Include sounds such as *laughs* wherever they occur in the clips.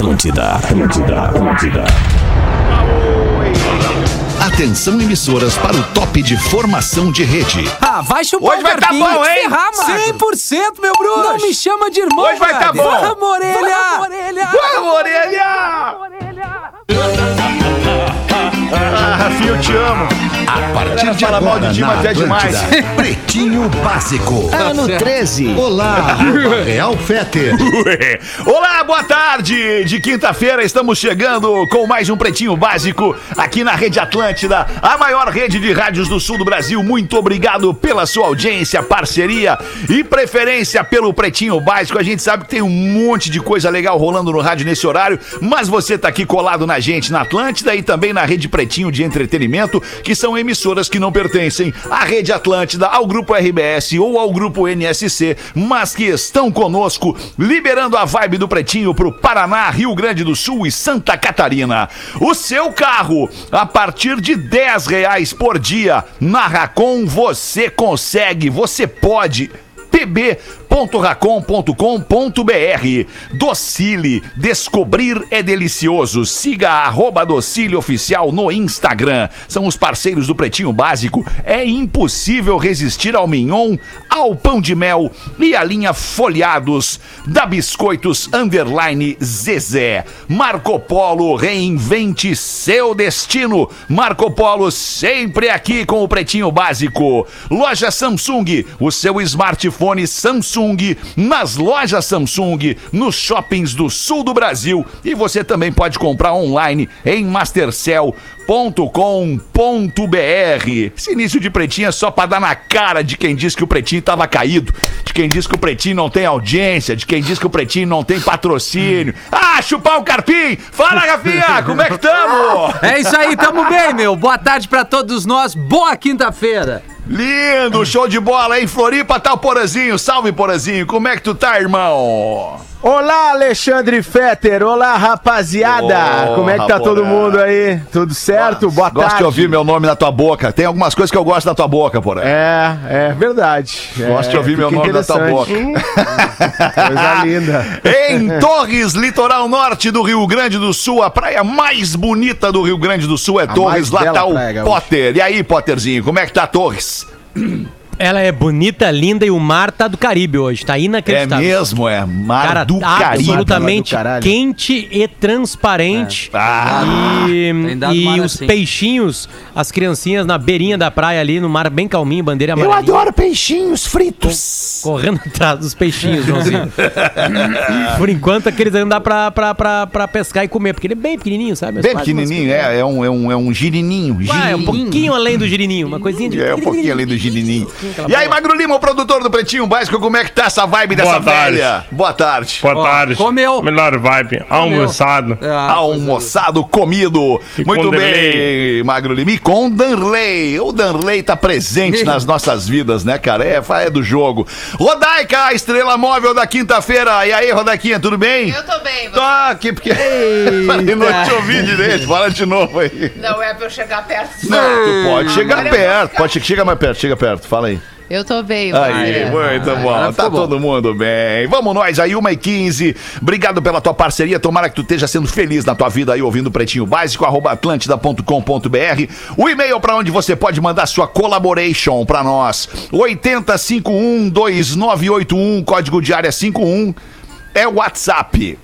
Atlântida, Atlântida, Atlântida. Atenção emissoras para o top de formação de rede. Ah, vai chupar Hoje o vai tá bom, hein? ferrar, mano. 100%, meu bruxo! Não me chama de irmão, Hoje vai tá bom. Vamos, orelha! Vamos, orelha! Vamos, orelha! Ah, Rafinha, eu te amo. A partir de mal de agora ti, na mas é demais. Atlântida, Pretinho Básico. Ano 13. Olá, arroba Real Feter. Ué. *laughs* Olá, boa tarde! De quinta-feira estamos chegando com mais um Pretinho Básico aqui na Rede Atlântida, a maior rede de rádios do sul do Brasil. Muito obrigado pela sua audiência, parceria e preferência pelo Pretinho Básico. A gente sabe que tem um monte de coisa legal rolando no rádio nesse horário, mas você tá aqui colado na gente na Atlântida e também na Rede Pretinho de Entretenimento, que são emissoras que não pertencem à Rede Atlântida, ao Grupo RBS ou ao Grupo NSC, mas que estão conosco, liberando a vibe do Pretinho pro Paraná, Rio Grande do Sul e Santa Catarina. O seu carro, a partir de 10 reais por dia, na Racon você consegue, você pode pb.racon.com.br Docile, descobrir é delicioso. Siga a arroba Docile Oficial no Instagram. São os parceiros do Pretinho Básico. É impossível resistir ao mignon, ao pão de mel e à linha folhados da Biscoitos Underline Zezé. Marco Polo, reinvente seu destino. Marco Polo sempre aqui com o Pretinho Básico. Loja Samsung, o seu smartphone Samsung nas lojas Samsung, nos shoppings do sul do Brasil. E você também pode comprar online em mastercell.com.br. Esse início de pretinho é só pra dar na cara de quem disse que o pretinho tava caído, de quem disse que o pretinho não tem audiência, de quem disse que o pretinho não tem patrocínio. Ah, chupar o carpim! Fala, Rafinha, como é que tamo? É isso aí, tamo bem, meu. Boa tarde pra todos nós. Boa quinta-feira. Lindo, show de bola, hein? Floripa tá o Porazinho. Salve, Porazinho. Como é que tu tá, irmão? Olá, Alexandre Fetter. Olá, rapaziada. Ô, Como é que tá todo mundo aí? Tudo certo? Boa Gosto tarde. de ouvir meu nome na tua boca. Tem algumas coisas que eu gosto da tua boca, Porã. É, é verdade. Gosto de É, ouvir meu nome na tua boca. interessante. Coisa *laughs* linda. Em Torres, litoral norte do Rio Grande do Sul, a praia mais bonita do Rio Grande do Sul é Torres. mais Lá tá o praia. Potter. E aí, Potterzinho, como é que tá Torres? Ela é bonita, linda e o mar tá do Caribe hoje, tá É inacreditável. mesmo, é. Mar Cara, do Caribe. absolutamente quente e transparente. Ah, E, e os assim. peixinhos, as criancinhas na beirinha da praia ali, no mar bem calminho, bandeira eu amarelinha. adoro peixinhos fritos. Correndo *laughs* atrás dos peixinhos, Joãozinho. *laughs* Por enquanto, aqueles ainda dá pra, pra, pra, pra pescar e comer, porque ele é bem pequenininho, sabe? Bem pequenininho, é, é, um, é, um, é um girininho. Ah, é um pouquinho além do girininho, uma coisinha de... É um pouquinho além do girininho. E aí, Magro Lima, o produtor do Pretinho Básico, como é que tá essa vibe dessa Boa tarde. velha? Boa tarde. Boa Ó, tarde. comeu. Melhor vibe. Almoçado. Ah, Almoçado comido. E Muito bem, Danley. Magro Lima. E com Danley. O Danley tá presente nas nossas vidas, né, cara? É, é do jogo. Rodaica, a estrela móvel da quinta-feira. E aí, Rodaiquinha, tudo bem? Eu tô bem, você... Tô aqui porque. *laughs* Falei, não te ouvi direito. Fala de novo aí. Não é pra eu chegar perto. Não, tu pode chegar perto. Pode chega mais perto, chega perto. Fala aí. Eu tô bem, Aí, muito bom. agora Tá ficou bom. todo mundo bem. Vamos nós aí, 1 e 15 Obrigado pela tua parceria. Tomara que tu esteja sendo feliz na tua vida aí, ouvindo o Pretinho Básico, arroba atlântida.com.br. O e-mail para onde você pode mandar sua collaboration para nós. 80512981, código de área 51, é o WhatsApp.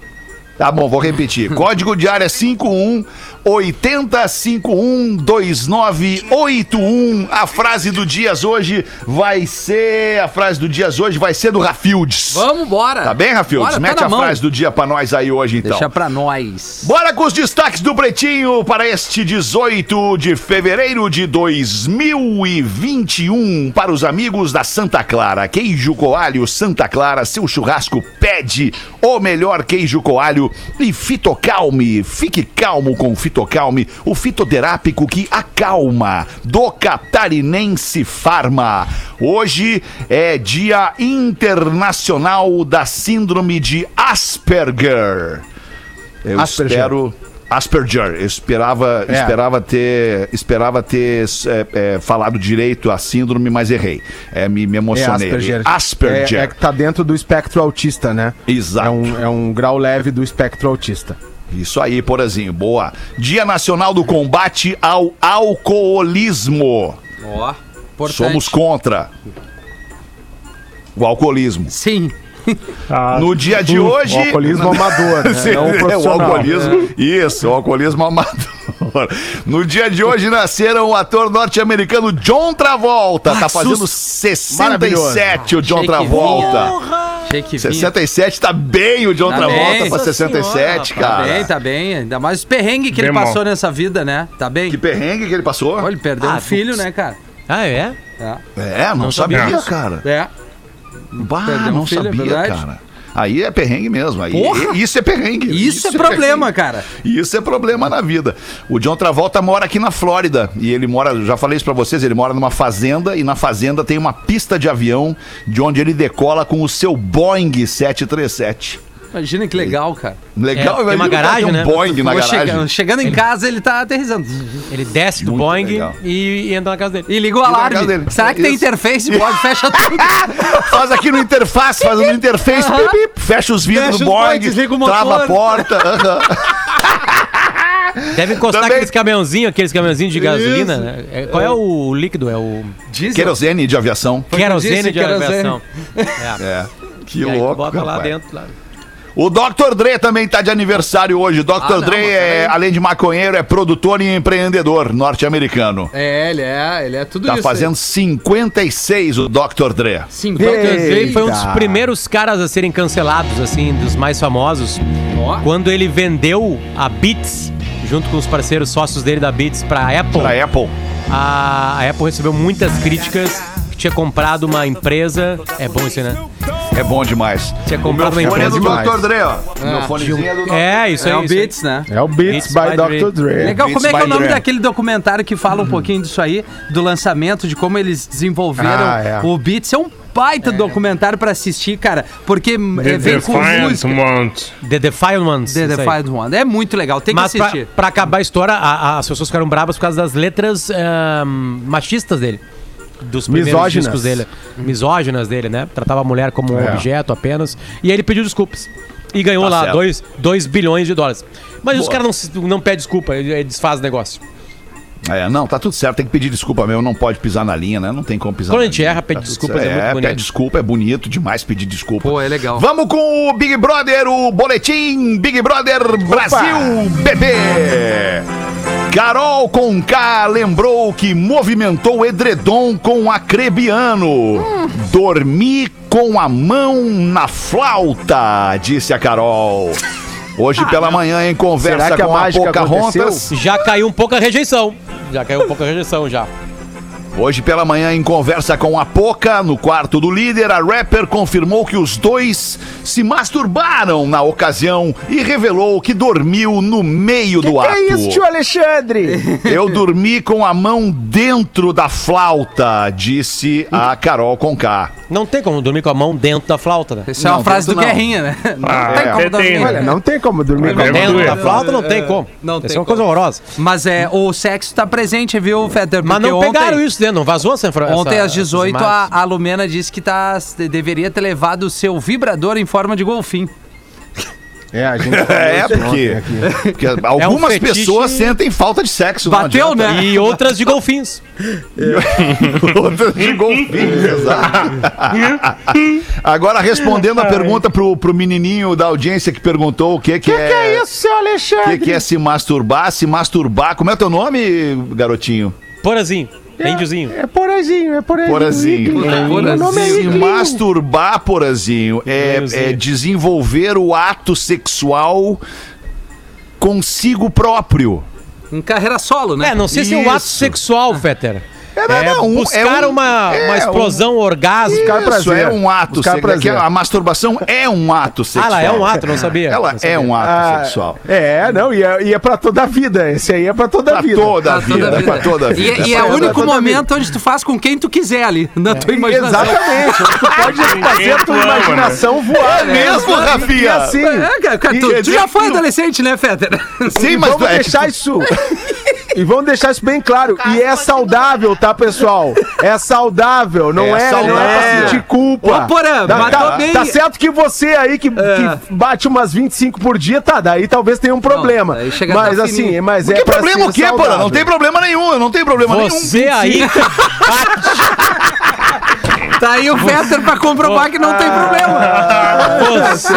Tá bom, vou repetir. *laughs* Código de área 51 80512981. A frase do Dias hoje vai ser. A frase do Dias hoje vai ser do Rafields. Vamos embora. Tá bem, Rafields? Bora, Mete tá a mão. frase do dia pra nós aí hoje, então. Deixa pra nós. Bora com os destaques do Pretinho para este 18 de fevereiro de 2021. Para os amigos da Santa Clara, queijo coalho Santa Clara, seu churrasco pede o melhor queijo coalho e Fitocalme. Fique calmo com o Fitocalme, o fitoterápico que acalma, do Catarinense Farma. Hoje é Dia Internacional da Síndrome de Asperger. Eu Asperger. espero Asperger, eu esperava, É. esperava ter, esperava ter é, é, falado direito a síndrome, mas errei. É, me, me É emocionei. Asperger. Asperger. É, é que tá dentro do espectro autista, né? Exato. É um, é um grau leve do espectro autista. Isso aí, Porazinho, boa. Dia Nacional do Combate ao Alcoolismo. Ó, importante. Somos contra o alcoolismo. Sim. Ah, No dia de O hoje. alcoolismo amador, né? *laughs* Sim, Não é, o alcoolismo. Isso, o alcoolismo amador. No dia de hoje nasceram o ator norte-americano John Travolta. tá fazendo 67 o John Achei Travolta. Achei que vinha. 67 tá bem o John Tá Travolta bem. pra Nossa 67, senhora, Tá cara. bem, tá bem. Ainda mais os perrengues que ele Bem passou mal. nessa vida, né? Tá bem? Que perrengue que ele passou? Olha, ele perdeu Ah, um filho, né, cara? Ah, é? É. É, não, Não sabia, sabia. cara. É. Bah, Perdeu um não filho, é sabia, verdade. cara. Aí é perrengue mesmo. Aí, Porra! Isso é perrengue. Isso, é problema, cara. Isso é problema na vida. O John Travolta mora aqui na Flórida e ele mora, já falei isso pra vocês, ele mora numa fazenda e na fazenda tem uma pista de avião de onde ele decola com o seu Boeing 737. Imagina que legal, cara. Legal, É, tem uma garagem, um né? Boeing na garagem. chega- chegando em casa, ele tá aterrissando. Ele desce do Muito Boeing e, e entra na casa dele. E liga o alarme. dele. Será que tem Isso. interface? Pode, fecha tudo. *laughs* Faz aqui no interface, faz no interface, Aham. pip, pip, fecha os vidros Fecha do Boeing, o trava a porta. *laughs* Deve encostar Também- aqueles caminhãozinhos, aqueles caminhãozinhos de gasolina. né? É, qual é o líquido? É o Diesel. Querosene de aviação. querosene de querosene. aviação. É. É. *laughs* Que E aí tu louco, bota lá rapaz. dentro. Lá. O Dr. Dre também tá de aniversário hoje. Dr. Ah, não, Dre, é, além de maconheiro, é produtor e empreendedor norte-americano. É, ele é, ele é tudo Tá isso. fazendo 56 o Dr. Dre. 50 Ei. Ele foi um dos primeiros caras a serem cancelados, assim, dos mais famosos, Ó. quando ele vendeu a Beats, junto com os parceiros sócios dele da Beats, pra Apple. Pra Apple. A, a Apple recebeu muitas críticas tinha comprado uma empresa. É bom isso, né? É bom demais. Tinha comprado uma fone é empresa. do demais. Dr. Dre, ó. Meu fonezinho é do Dr. É, isso aí. É o isso aí. Beats, né? É o Beats, Beats by, by Dr. Dre. Legal, Beats como é que é o by nome Dre. daquele documentário que fala um pouquinho disso aí, do lançamento, de como eles desenvolveram Ah, é. o Beats? É um baita documentário pra assistir, cara, porque The é, vem com Defiant música. Ones. The Defiant Ones. The isso aí. Defied One. É muito legal, tem que Mas pra, assistir. pra acabar a história, a- a- as pessoas ficaram bravas por causa das letras ahn, machistas dele. Dos primeiros Misóginas. discos dele. Misóginas dele, né? Tratava a mulher como um É. objeto apenas. E aí ele pediu desculpas. E ganhou Tá lá certo. 2 bilhões de dólares. Mas os caras não, se- não pedem desculpa, ele, ele desfaz o negócio. É, não, tá tudo certo. Tem que pedir desculpa mesmo. Não pode pisar na linha, né? Não tem como pisar Quando na a gente linha. erra, pede tudo desculpas, certo. é muito bonito. pede desculpa, é bonito demais pedir desculpa. Pô, é legal. Vamos com o Big Brother, o boletim Big Brother Brasil, bebê. Carol Conká lembrou que movimentou o edredom com acrebiano. Dormi com a mão na flauta, disse a Carol. Hoje pela manhã, em conversa Será que a com a mágica Pocahontas. aconteceu? Já caiu um pouco a rejeição. Já caiu um pouco a rejeição, já. Hoje pela manhã, em conversa com a Poca, no quarto do líder, a rapper confirmou que os dois se masturbaram na ocasião e revelou que dormiu no meio do Que ato. é isso, tio Alexandre? *laughs* Eu dormi com a mão dentro da flauta, disse a Carol Conká. Não tem como dormir com a mão dentro da flauta, né? Isso é uma Não, frase do não. Guerrinha, né? Não Ah, tem é. como dormir. Olha, não tem como dormir com a mão. Dentro da flauta não tem como. Não Isso tem é uma coisa horrorosa. Mas é, o sexo tá presente, viu, Fetter? Mas não ontem- pegaram isso dentro, não vazou essa informação. Ontem às 18, a, a Lumena disse que tá, deveria ter levado o seu vibrador em forma de golfinho. É, a gente *laughs* É, porque, porque algumas fetiche- pessoas sentem falta de sexo. Bateu, né? E outras de golfinhos. *laughs* Outras de golfinhos, exato. Agora, respondendo a pergunta pro, pro menininho da audiência que perguntou o que, que, é... Que é isso, seu O Alexandre? que, que é se masturbar? Se masturbar. Como é teu nome, garotinho? Porazinho. Índiozinho. É porazinho, é porazinho. Porazinho. É Se Iglinho. masturbar, porazinho, é, é desenvolver o ato sexual consigo próprio. Em carreira solo, né? É, não sei se é um ato sexual, Fetter. É, não, É, não, um- buscar é um- uma, é uma um- explosão orgasmo. Buscar Isso prazer. é um ato Buscar sexual. prazer. A masturbação é um ato Ah, sexual. ela é um ato, não sabia. Ela Não sabia. é um ato Ah, sexual. É, não, e é, e é pra toda a vida. Esse aí é pra toda a vida. toda a Pra toda vida, pra toda a E, vida. e é Pra o único toda momento onde tu faz com quem tu quiser ali, na tua imaginação. Exatamente. Tu pode fazer a tua tu ama, imaginação voar. É mesmo, Rafinha? assim. É, tu, já foi que- adolescente, né, Fetter? Sim, mas vamos tu- é que deixar isso. *laughs* E vamos deixar isso bem claro. E é saudável, tá, pessoal? É saudável, não É é, não é saudável. pra sentir culpa. Ô, Porã, tá, tá- bem. tá certo que você aí que, que bate umas 25 por dia, tá, daí talvez tenha um problema. chega mas assim, fininho. mas é que problema o quê, porra? Não tem problema nenhum, eu não tenho problema Você nenhum. aí que *laughs* Tá aí o Fetter pra comprovar que não tem problema. Você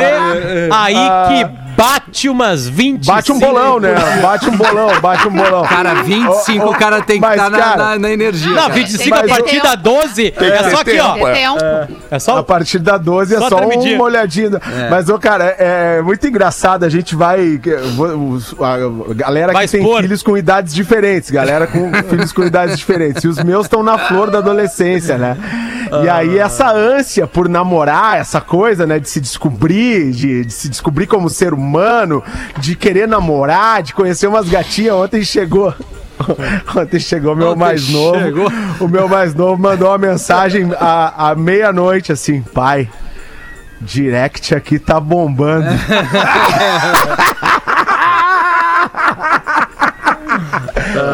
aí que bate umas 20. Bate um bolão, né? Bate um bolão, bate um bolão. Cara, 25 Ô, ô, o cara tem que estar na, cara, na- na energia. Não, cara. 25 a partir da 12 é só aqui, ó. tempo, é. Tempo. É A só. partir da 12 é Só só uma olhadinha. Mas, ô, cara, é, é muito engraçado. A gente vai. A galera Vai que tem filhos com idades diferentes. Galera com filhos com idades diferentes. E os meus estão na flor da adolescência, né? E aí, essa ânsia por namorar, essa coisa, né? De se descobrir, de, de se descobrir como ser humano, de querer namorar, de conhecer umas gatinhas. Ontem chegou. *laughs* Ontem chegou meu Ontem mais novo. chegou. O meu mais novo mandou uma mensagem à, à meia-noite assim, pai. Direct aqui tá bombando. *laughs*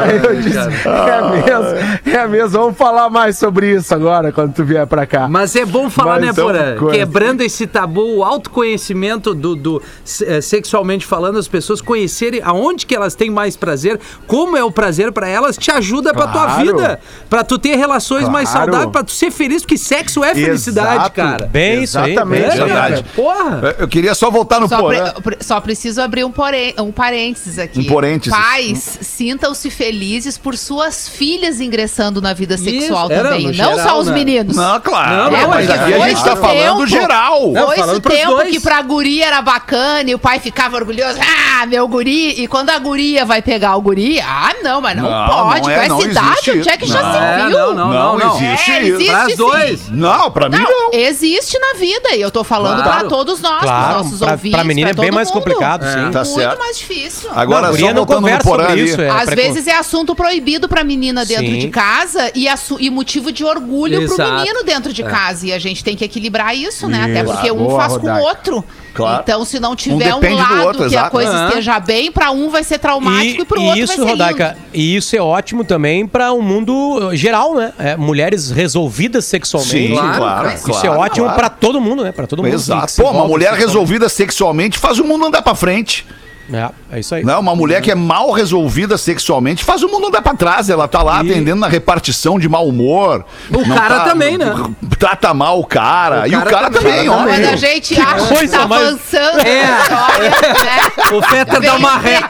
Aí eu disse, é mesmo, é mesmo, vamos falar mais sobre isso agora, quando tu vier pra cá. Mas é bom falar, Mas né, é uma Porã? Quebrando esse tabu, o autoconhecimento do, do eh, sexualmente falando, as pessoas conhecerem aonde que elas têm mais prazer, como é o prazer pra elas, te ajuda pra tua Claro. vida, Pra tu ter relações mais Claro. saudáveis, pra tu ser feliz, porque sexo é felicidade, Exato. cara. Bem isso aí. Exatamente, bem aí. verdade. Porra! Eu queria só voltar no Só, porã. pre- só preciso abrir um, porém, um parênteses aqui. Um parênteses. Pais, sintam-se felizes por suas filhas ingressando na vida sexual Isso, também. Não geral, só os né? meninos. Não, claro. Não, não, mas mas aqui a gente tá do falando tempo. geral. Não, Foi pros tempo dois. que pra guria era bacana e o pai ficava orgulhoso. Ah, meu guri. E quando a guria vai pegar o guri, ah, não, mas não, Não, pode. não com é, essa não idade, onde é que já se É, viu? não, não, Não não, não. existe É, isso. existe dois. Não, pra mim Não, existe na vida e eu tô falando Claro. pra todos nós, Claro, pros nossos pra- ouvintes. pra menina é bem mais complicado, sim. Tá Muito mais difícil. Agora, só guria não voltando no conversa sobre ali. isso, é. Às precon- vezes é assunto proibido pra menina dentro Sim. de casa e, e motivo de orgulho pro Exato. menino dentro de casa. E a gente tem que equilibrar isso, né? Até porque um Boa, faz com o outro. Claro. Então, se não tiver um, do lado outro, que a exato. coisa Aham. esteja bem, pra um vai ser traumático e, pro outro isso, vai ser Rodaica, lindo. e isso é ótimo também para o mundo eh, geral, né? É, mulheres resolvidas sexualmente. Sim, Claro, claro. Isso claro, é ótimo claro. pra todo mundo, né? Pra todo mundo. Exato. Pô, uma mulher resolvida sexualmente faz o mundo andar pra frente. É, é isso aí. Não, uma mulher que é mal resolvida sexualmente faz o mundo andar pra trás. Ela tá lá E- atendendo na repartição de mau humor. O cara tá- também, né? Trata mal o cara. O e o cara também. também, O cara ó. Quando a gente acha que tá mais- avançando É. a história, né? O Vem dá uma um ré.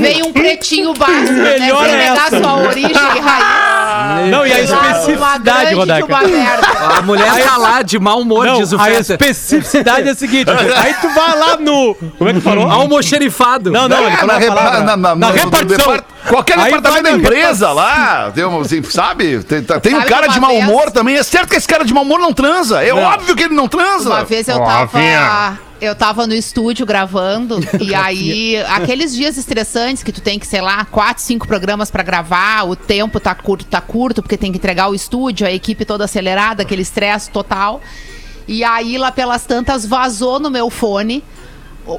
Vem um pretinho básico, né? Melhor é sua origem e raiz. Não, e a especificidade, Rodaica. A mulher tá lá de mau humor, Não, diz o a especificidade é a seguinte: aí tu vai lá no. Como é que falou? Almoxerifado. Não, não, ele É, falou na, a repa- palavra. na- na- Na no repartição. Qualquer Aí departamento da empresa lá, tem, um, assim, sabe? Tem, tá- tem um cara de mau vez- humor também. É certo que esse cara de mau humor não transa. É óbvio que ele não transa. Uma vez eu tava. Eu tava no estúdio gravando *laughs* e aí aqueles dias estressantes que tu tem que, sei lá, quatro, cinco programas pra gravar, o tempo tá curto, tá curto porque tem que entregar o estúdio, a equipe toda acelerada, aquele estresse total. E aí lá pelas tantas vazou no meu fone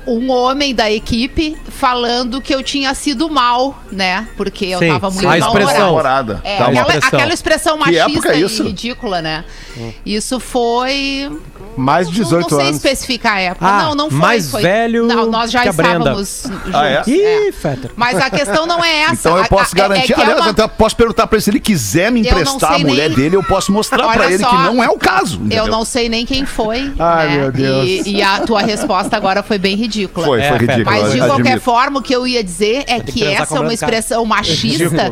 um homem da equipe falando que eu tinha sido mal, né? Porque eu Sim, tava muito A expressão. Namorada. É, Tá aquela, expressão. aquela expressão época machista é e ridícula, né? Isso foi Mais de não, 18 não sei anos. especificar a época. Ah, não, não foi. mais foi- velho Não, nós já que estávamos juntos. Ah, é? Ih, Fetter. Mas a questão não é *laughs* essa. Então eu posso a- é- é garantir. que é Aliás, uma- eu até posso perguntar pra ele se ele quiser me Eu não emprestar a mulher nem- dele, eu posso mostrar Olha pra ele só, que não é o caso. Eu entendeu? não sei nem quem foi. *laughs* Ai, né? meu Deus. E, e a tua resposta agora foi bem ridícula. Foi, É, foi Feta. ridículo. Mas de admito. qualquer forma, o que eu ia dizer é que transar essa é uma expressão *laughs* machista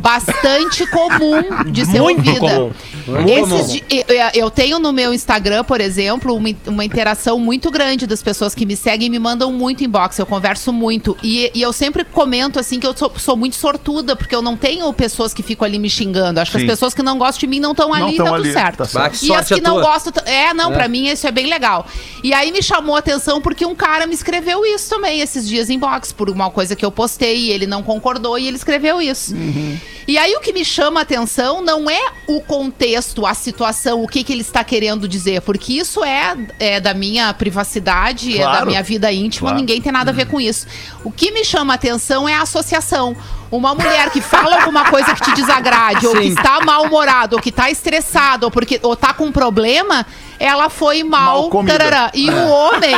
bastante comum de ser Muito ouvida. comum. Di- eu, eu tenho no meu Instagram, por exemplo, exemplo, uma, uma interação muito grande das pessoas que me seguem e me mandam muito inbox. Eu converso muito. E, e eu sempre comento assim que eu sou, sou muito sortuda, porque eu não tenho pessoas que ficam ali me xingando. Acho que Sim. as pessoas que não gostam de mim não estão Não ali, tão tá ali, tudo certo. tá certo. Que E as que não tua. gostam. É, não, pra mim isso é bem legal. E aí me chamou a atenção porque um cara me escreveu isso também esses dias em box, por uma coisa que eu postei e ele não concordou e ele escreveu isso. Uhum. E aí o que me chama a atenção não é o contexto, a situação, o que, que ele está querendo dizer, porque isso é, é da minha privacidade, é da Claro. minha vida íntima, Claro. ninguém tem nada a ver com isso. O que me chama a atenção é a associação. Uma mulher que fala alguma coisa que te desagrade, ou que Sim. está mal-humorado, ou que está estressado, ou, porque, ou tá com um problema, ela foi mal. Mal tarará. E o *laughs* homem.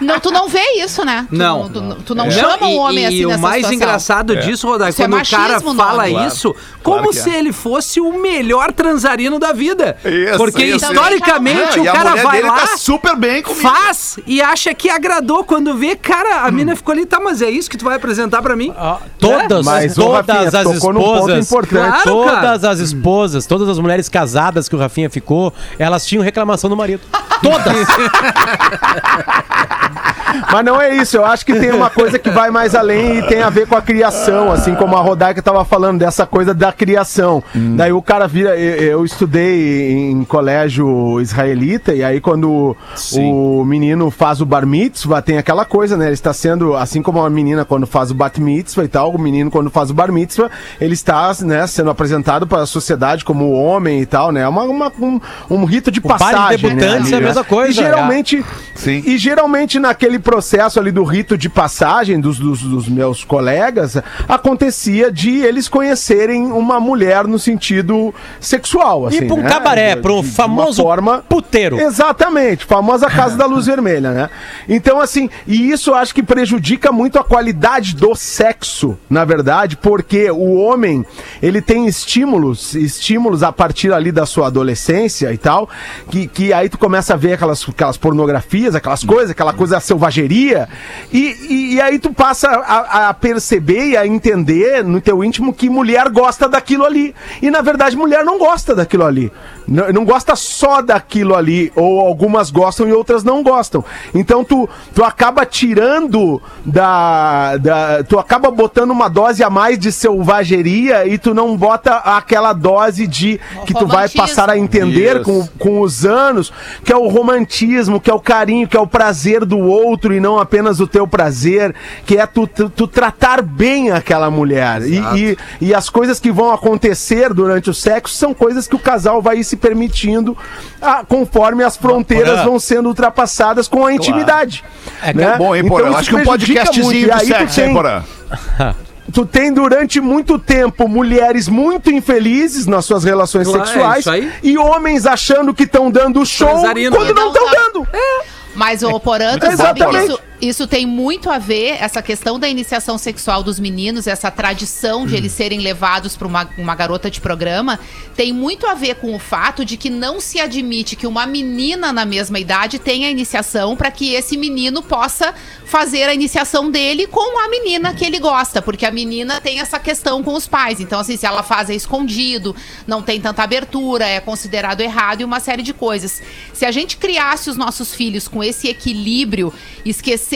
Não, tu não vê isso, né? Tu Não. Tu, tu não Não, chama e, o homem e assim o nessa mais situação. engraçado disso, Rodai, Isso é quando o cara machismo, fala não. isso, Claro como é. se ele fosse o melhor transarino da vida. Isso, Porque isso. historicamente Não, e o cara vai dele lá, tá super bem comigo. faz e acha que agradou. Quando vê, cara, a mina ficou ali, tá, mas é isso que tu vai apresentar pra mim? Ah, todas, Mas, todas Rafinha, as esposas. Claro, todas as esposas, todas as mulheres casadas que o Rafinha ficou, elas tinham reclamação do marido. *laughs* Todas. Mas não é isso, eu acho que tem uma coisa que vai mais além e tem a ver com a criação, assim como a Rodaica tava falando dessa coisa da criação. Daí o cara vira, eu, eu estudei em colégio israelita e aí quando Sim. o menino faz o bar mitzvah, tem aquela coisa, né? Ele está sendo, assim como a menina quando faz o bat mitzvah e tal, o menino quando faz o bar mitzvah, ele está, né, sendo apresentado para a sociedade como homem e tal, né? É uma, uma- um, um rito de O passagem, debutantes ali, é a mesma coisa, E geralmente Sim. e geralmente naquele processo ali do rito de passagem dos, dos, dos meus colegas, acontecia de eles conhecerem uma mulher no sentido sexual. Assim, Ir pra um né? cabaré, pra um de- famoso forma puteiro. Exatamente, famosa Casa da Luz Vermelha, né? Então, assim, e isso eu acho que prejudica muito a qualidade do sexo, na verdade, porque o homem, ele tem estímulos, estímulos a partir ali da sua adolescência e tal, que, que aí tu começa a ver aquelas, aquelas pornografias, aquelas coisas, aquela coisa selvageria, e, e, e aí tu passa a, a perceber e a entender no teu íntimo que mulher gosta daquilo ali. E na verdade, mulher não gosta daquilo ali. Não, não gosta só daquilo ali, ou algumas gostam e outras não gostam. Então tu, tu acaba tirando da, da. Tu acaba botando uma dose a mais de selvageria e tu não bota aquela dose de que tu vai passar a entender Isso. com, com os anos, que é o romantismo, que é o carinho, que é o prazer do outro e não apenas o teu prazer, que é tu, tu, tu tratar bem aquela mulher. E, e, e as coisas que vão acontecer durante o sexo são coisas que o casal vai se permitindo ah, conforme as fronteiras vão sendo ultrapassadas com a intimidade. É que né? Bom, hein, Então Porã? Eu isso acho que um prejudica podcastzinho muito. E do aí tu sexo, hein, tem- Porã? *laughs* Tu tem durante muito tempo mulheres muito infelizes nas suas relações Claro, é sexuais aí. e homens achando que estão dando show Transarino, quando né? não estão dando. Mas o Porã, tu sabe que isso, isso tem muito a ver, essa questão da iniciação sexual dos meninos, essa tradição de eles serem levados para uma, uma garota de programa, tem muito a ver com o fato de que não se admite que uma menina na mesma idade tenha iniciação para que esse menino possa fazer a iniciação dele com a menina que ele gosta, porque a menina tem essa questão com os pais. Então, assim, se ela faz é escondido, não tem tanta abertura, é considerado errado e uma série de coisas. Se a gente criasse os nossos filhos com esse equilíbrio,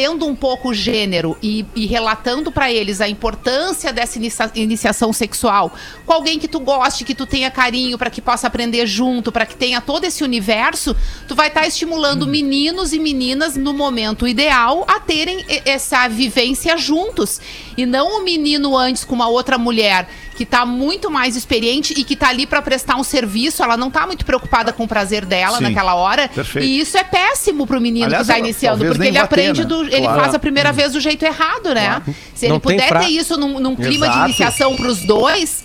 esquecendo um pouco o gênero e, e relatando pra eles a importância dessa inicia- iniciação sexual, com alguém que tu goste, que tu tenha carinho, pra que possa aprender junto, pra que tenha todo esse universo, tu vai estar estimulando meninos e meninas no momento ideal a terem essa vivência juntos. E não o menino antes com uma outra mulher que tá muito mais experiente e que tá ali pra prestar um serviço, ela não tá muito preocupada com o prazer dela Sim. naquela hora. Perfeito. E isso é péssimo pro menino Aliás, que tá ela- iniciando, porque ele aprende né? do. Ele Claro. faz a primeira vez do jeito errado, né? Se ele Não puder ter isso num, num clima de Exato. iniciação pros dois.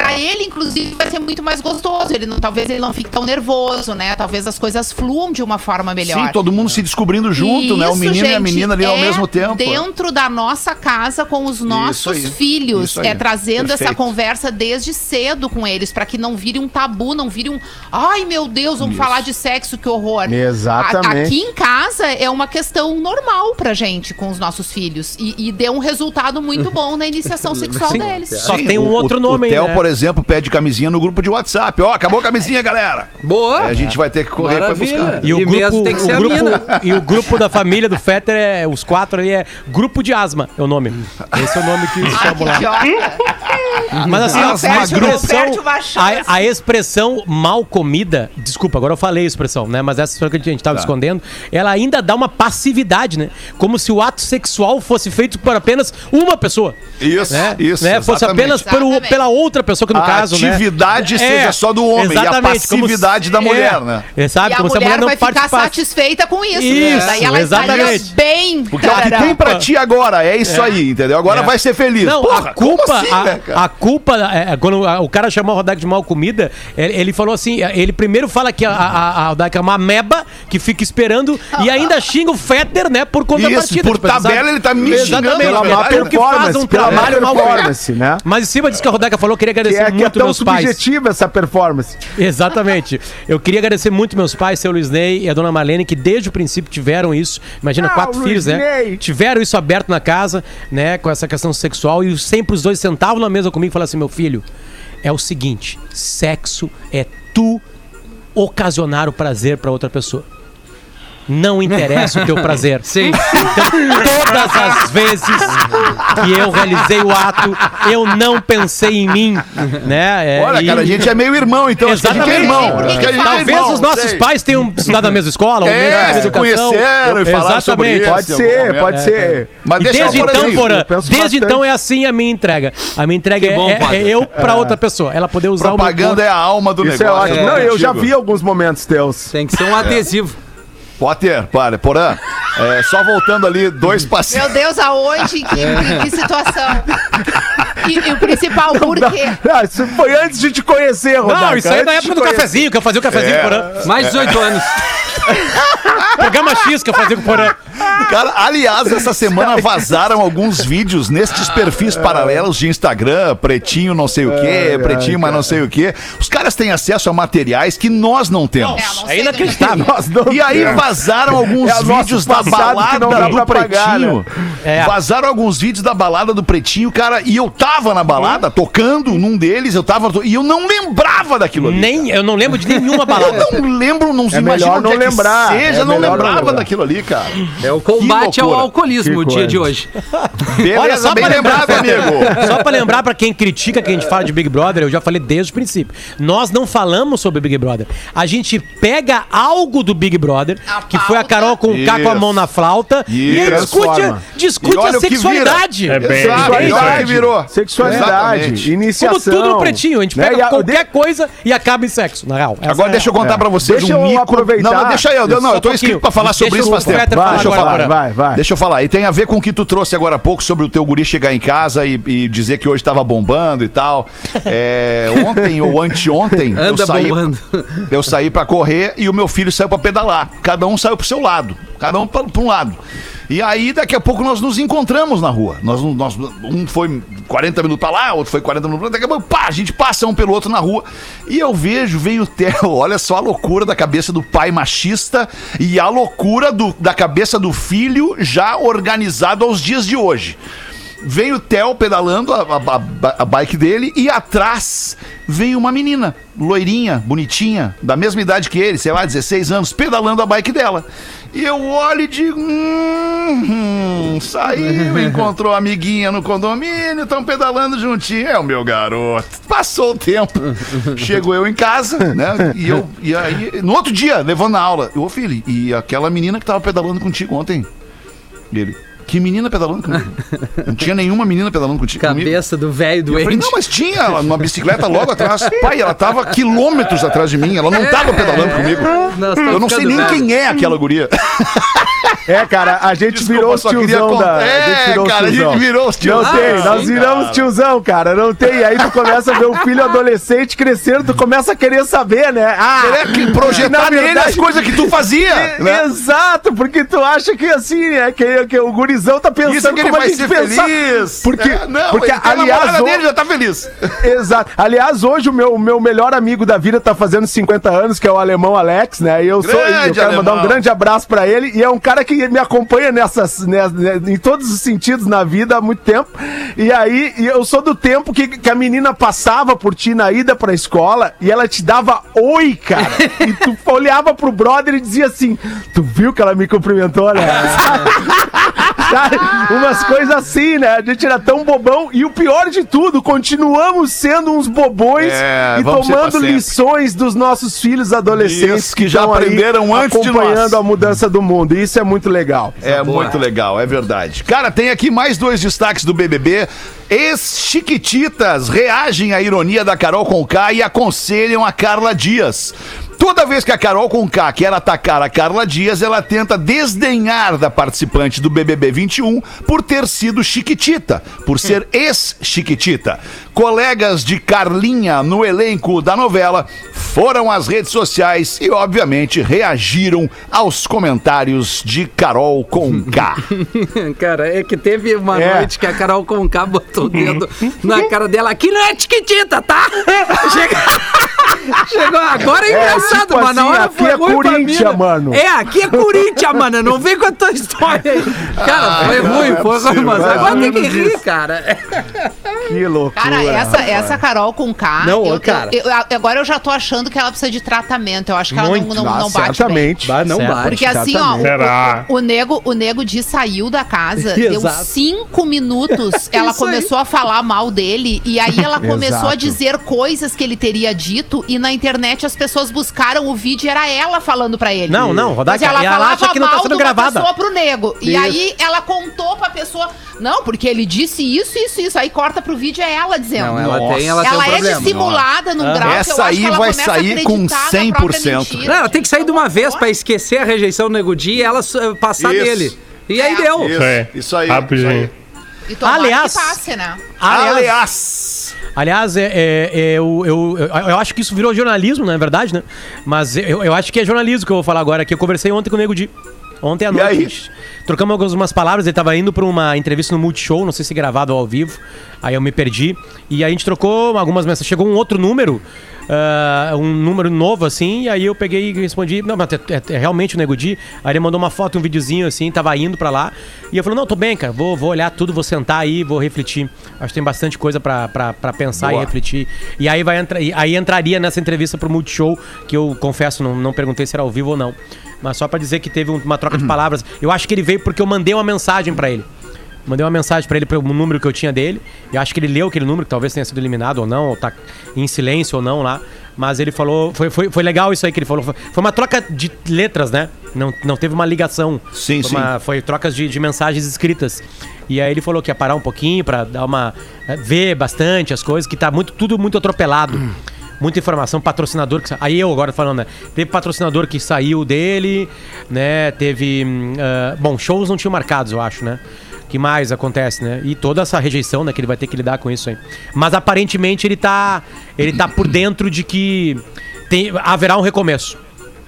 Pra ele, inclusive, vai ser muito mais gostoso. Ele não, talvez ele não fique tão nervoso, né? Talvez as coisas fluam de uma forma melhor. Sim, todo mundo se descobrindo junto, né? O Isso, menino e a gente, menina ali ao é mesmo tempo. Dentro da nossa casa com os nossos aí, filhos. isso aí. É trazendo essa Perfeito. conversa desde cedo com eles, pra que não vire um tabu, não vire um. Ai, meu Deus, vamos falar de sexo, que horror. Exatamente. A- aqui em casa é uma questão normal pra gente com os nossos filhos. E, e deu um resultado muito *laughs* bom na iniciação sexual Sim. deles. Só Sim, tem um o- outro o, nome O Theo, né? por exemplo, pede camisinha no grupo de WhatsApp. Ó, acabou a camisinha, galera. Boa. Aí a gente vai ter que correr pra buscar. E o E grupo, mesmo tem que ser o a grupo, mina. e o grupo da família do Fetter é os quatro ali é grupo de asma, é o nome. Esse é o nome que *laughs* chamam lá. Mas assim, a perde- expressão, chance. a, a expressão mal comida, desculpa, agora eu falei a expressão, né? Mas essa expressão que a gente Tá. tava escondendo, ela ainda dá uma passividade, né? Como se o ato sexual fosse feito por apenas uma pessoa. Isso, Né? isso. né? Fosse apenas pelo- pela outra pessoa, que no A caso, né? atividade seja só do homem e a passividade se- da mulher, é, né? É, sabe? E a como se a mulher mulher não vai ficar satisfeita com isso. Isso, Daí ela estaria exatamente. bem. Porque é o que tem pra ti agora, é isso aí, entendeu? Agora É. vai ser feliz. Não, Porra, a culpa, como assim, a, né, a culpa, é, é, quando o cara chamou o Rodak de mal comida, ele, ele falou assim, é, ele primeiro fala que a, a, a Rodak é uma meba que fica esperando e ainda *laughs* xinga o Fetter, né, por contrapartida. Isso, por tipo, sabe? tabela ele tá me xingando, pela má pelo que faz performance, um pela má trabalho mal feito. performance, né? Mas em cima disso que a Rodeca falou, queria Que agradecer é, que é muito tão meus pais. subjetiva essa performance. Exatamente. Eu queria agradecer muito meus pais, seu Luiz Ney e a dona Marlene, que desde o princípio tiveram isso. Imagina, Ah, quatro filhos, né? Ney. Tiveram isso aberto na casa, né? Com essa questão sexual. E sempre os dois sentavam na mesa comigo e falavam assim: meu filho, é o seguinte: sexo é tu ocasionar o prazer pra outra pessoa. Não interessa o teu *laughs* prazer. Sim. Então, todas as vezes que eu realizei o ato, eu não pensei em mim, né? É, Olha, e- cara, a gente é meio irmão, então. É Exatamente. irmão. Que gente é Talvez irmão, os nossos sei. pais tenham estudado na mesma escola, ou É, mesmo se educação. conheceram e falaram sobre isso. Pode é ser, pode ser. Mas E deixa desde então, Porã, desde bastante. então é assim a minha entrega. A minha entrega Que é, bom, é- é eu pra outra pessoa. Ela poder usar Propaganda o é a alma do Isso é negócio. ótimo. né, Não, eu já vi alguns momentos teus. Tem que ser um adesivo. Potter, para, Porã. É, só voltando ali, dois passinhos. Meu Deus, aonde? Que, que, *laughs* que situação? E, e o principal, por quê? Ah, isso foi antes de te conhecer, Rodaca. Não, isso aí é na de época do cafezinho, que eu fazia o cafezinho É. com o Porã. Mais 18 anos. *laughs* Programa X que eu fazia com o Porã. Cara, aliás, essa semana vazaram alguns vídeos nestes perfis paralelos de Instagram, pretinho não sei o quê, pretinho mas não sei o quê. Os caras têm acesso a materiais que nós não temos. É, não É sei inacreditável. Nós não E aí vazaram alguns É o nosso vídeos da balada não do pagar, Pretinho. né? É. Vazaram alguns vídeos da balada do Pretinho, cara, e eu tava na balada, tocando num deles, eu tava. E eu não lembrava daquilo ali. Nem, eu não lembro de nenhuma balada. Eu não lembro, não se É imagina melhor onde não é que lembrar, seja, é não melhor não lembrava lembrar. daquilo ali, cara. É o combate ao alcoolismo o dia de hoje. Beleza, Olha, só bem pra lembrar, lembrado, amigo. Só pra lembrar pra quem critica que a gente fala de Big Brother, eu já falei desde o princípio. Nós não falamos sobre Big Brother. A gente pega algo do Big Brother, A que foi a. Carol com o K com a mão na flauta, e aí discute, Transforma. discute E olha a o que vira. sexualidade. É bem- Exato, bem olha que virou. Sexualidade, Exatamente. iniciação. Como tudo no pretinho, a gente né? pega a- qualquer coisa e acaba em sexo, na real. Essa Agora é- deixa eu contar é. pra vocês Deixa um mico. aproveitar. Não, deixa eu. Não, Só eu tô um inscrito pra falar sobre Deixa isso faz tempo. Vai, falar Deixa eu agora, falar. Porã. vai, vai. Deixa eu falar. E tem a ver com o que tu trouxe agora há pouco sobre o teu guri chegar em casa e, e dizer que hoje tava bombando e tal. É, *laughs* ontem ou anteontem, eu Anda saí, bombando. eu saí pra correr e o meu filho saiu pra pedalar. Cada um saiu pro seu lado. Cada um pra, pra um lado. E aí, daqui a pouco, nós nos encontramos na rua. Nós, nós, um foi 40 minutos pra lá, outro foi 40 minutos pra lá. Daqui a pouco, pá, a gente passa um pelo outro na rua. E eu vejo, vem o Theo, *laughs* olha só a loucura da cabeça do pai machista e a loucura do- da cabeça do filho já organizado aos dias de hoje. Vem o Theo pedalando a, a- a- bike dele e atrás vem uma menina, loirinha, bonitinha, da mesma idade que ele, sei lá, 16 anos, pedalando a bike dela. E eu olho e digo: hum, saiu, *laughs* encontrou a amiguinha no condomínio, estão pedalando juntinho. É o meu garoto. Passou o tempo. Chego eu em casa, né? E eu, e aí, no outro dia, levando a aula, ô filho, e aquela menina que tava pedalando contigo ontem? E ele, que menina pedalando comigo? *laughs* Não tinha nenhuma menina pedalando contigo. comigo. Cabeça do velho Eu falei, doente. não, mas tinha ela numa bicicleta logo atrás. *laughs* Pai, ela tava quilômetros atrás de mim, ela não tava pedalando comigo. Estamos Eu não sei nem velho. quem é aquela guria. É, cara, a gente Desculpa, virou os tiozão da. a É, gente virou os cara, a gente tiozão. virou os tiozão. Não tem, Ah, nós viramos cara. tiozão, cara. Não tem. E aí tu começa a ver o filho adolescente crescendo, tu começa a querer saber, né? Ah, É que projetar nele as coisas que tu fazia. É, *laughs* né? Exato, porque tu acha que assim, né? Que, que o gurizão felizão tá pensando Isso que ele a vai ser pensa. feliz. Porque, É, não, porque ele a aliás, namorada o- dele já tá feliz. *laughs* Exato. Aliás, hoje o meu, meu melhor amigo da vida tá fazendo 50 anos, que é o alemão Alex, né? E eu sou. Grande Eu quero mandar um alemão. grande abraço pra ele. E é um cara que me acompanha nessas, né, né, em todos os sentidos na vida há muito tempo. E aí, eu sou do tempo que, que a menina passava por ti na ida pra escola e ela te dava oi, cara. *laughs* e tu olhava pro brother e dizia assim: Tu viu que ela me cumprimentou, né? *laughs* Sabe? *laughs* Umas coisas assim, né? A gente era tão bobão. E o pior de tudo, continuamos sendo uns bobões É, e tomando lições dos nossos filhos adolescentes Isso, que já aprenderam antes de acompanhando nós. a mudança do mundo. E isso é muito legal. É muito legal, é verdade. Cara, tem aqui mais dois destaques do BBB. Ex-chiquititas reagem à ironia da Carol Conká e aconselham a Carla Dias. Toda vez que a Carol Conká quer atacar a Carla Dias, ela tenta desdenhar da participante do BBB 21 por ter sido chiquitita, por ser ex-chiquitita. Colegas de Carlinha no elenco da novela foram às redes sociais e, obviamente, reagiram aos comentários de Carol Conká. *laughs* Cara, é que teve uma É. noite que a Carol Conká botou o dedo na cara dela. Aqui não é tiquitita, tá? *laughs* Chega- *laughs* Chegou agora é engraçado, tipo mas na assim, hora aqui foi é Corinthians, mano. É, aqui é Corinthians, mano. Não vem com a tua história aí. *laughs* Cara, foi ruim, foi ruim, mas é agora tem que rir, cara. Que loucura. Cara, essa, essa Carol com K. Não, eu, cara. eu- eu- agora eu já tô achando que ela precisa de tratamento. Eu acho que ela não, Muito. não, Ah, não bate bem. não Certo. bate. Porque assim, ó, o, o, o nego, o nego de saiu da casa, *laughs* deu cinco minutos, *laughs* ela começou a falar mal dele, e aí ela começou a dizer coisas que ele teria dito, e na internet as pessoas buscaram o vídeo era ela falando pra ele. Não, não, Mas Rodaica, ela ela falava acha que não tá sendo gravada. pessoa pro nego. E aí ela contou pra pessoa, não, porque ele disse isso, isso, isso. Aí corta pro vídeo, é ela dizendo. Não, ela Nossa. tem, ela, tem um Ela é problema. dissimulada num grau que eu Essa acho aí que ela vai sair com acreditar na própria 100%. mentira. Não, ela tem que sair de uma vez pra esquecer a rejeição do Nego Di e ela uh, passar Isso. dele. E aí É. deu. Isso, aí. isso aí. Rapidinho. isso aí. E Aliás- que passe, né? Aliás. Aliás, é, é- é, eu, eu, eu, eu acho que isso virou jornalismo, não é verdade, né? Mas eu, eu acho que é jornalismo que eu vou falar agora aqui. Eu conversei ontem com o Nego Di. Ontem à noite. Trocamos algumas palavras, ele tava indo pra uma entrevista no Multishow, não sei se gravado ou ao vivo. Aí eu me perdi. E aí a gente trocou algumas mensagens. Chegou um outro número, ah, um número novo assim, e aí eu peguei e respondi, não, mas é, é- é realmente o Nego Di. Aí ele mandou uma foto, um videozinho assim, tava indo pra lá. E eu falei, não, tô bem, cara, vou, vou olhar tudo, vou sentar aí, vou refletir. Acho que tem bastante coisa pra, pra, pra pensar Boa. e refletir. E aí vai entrar, e aí entraria nessa entrevista pro Multishow, que eu confesso, não, não perguntei se era ao vivo ou não. Mas só pra dizer que teve um- uma troca de palavras. Eu acho que ele veio porque eu mandei uma mensagem pra ele. Mandei uma mensagem pra ele pelo número que eu tinha dele. E acho que ele leu aquele número, que talvez tenha sido eliminado ou não, ou tá em silêncio ou não lá. Mas ele falou. Foi, foi, foi legal isso aí que ele falou. Foi, foi uma troca de letras, né? Não, não teve uma ligação. Sim, foi sim. uma- foi trocas de, de mensagens escritas. E aí ele falou que ia parar um pouquinho pra dar uma. eh, ver bastante as coisas, que tá muito, tudo muito atropelado. *clears throat* Muita informação, patrocinador que sa- Aí eu agora falando, né? Teve patrocinador que saiu dele, né? Teve. ah, bom, shows não tinham marcados, eu acho, né? Que mais acontece, né? E toda essa rejeição, né, que ele vai ter que lidar com isso aí. Mas aparentemente ele tá ele tá por dentro de que tem, haverá um recomeço.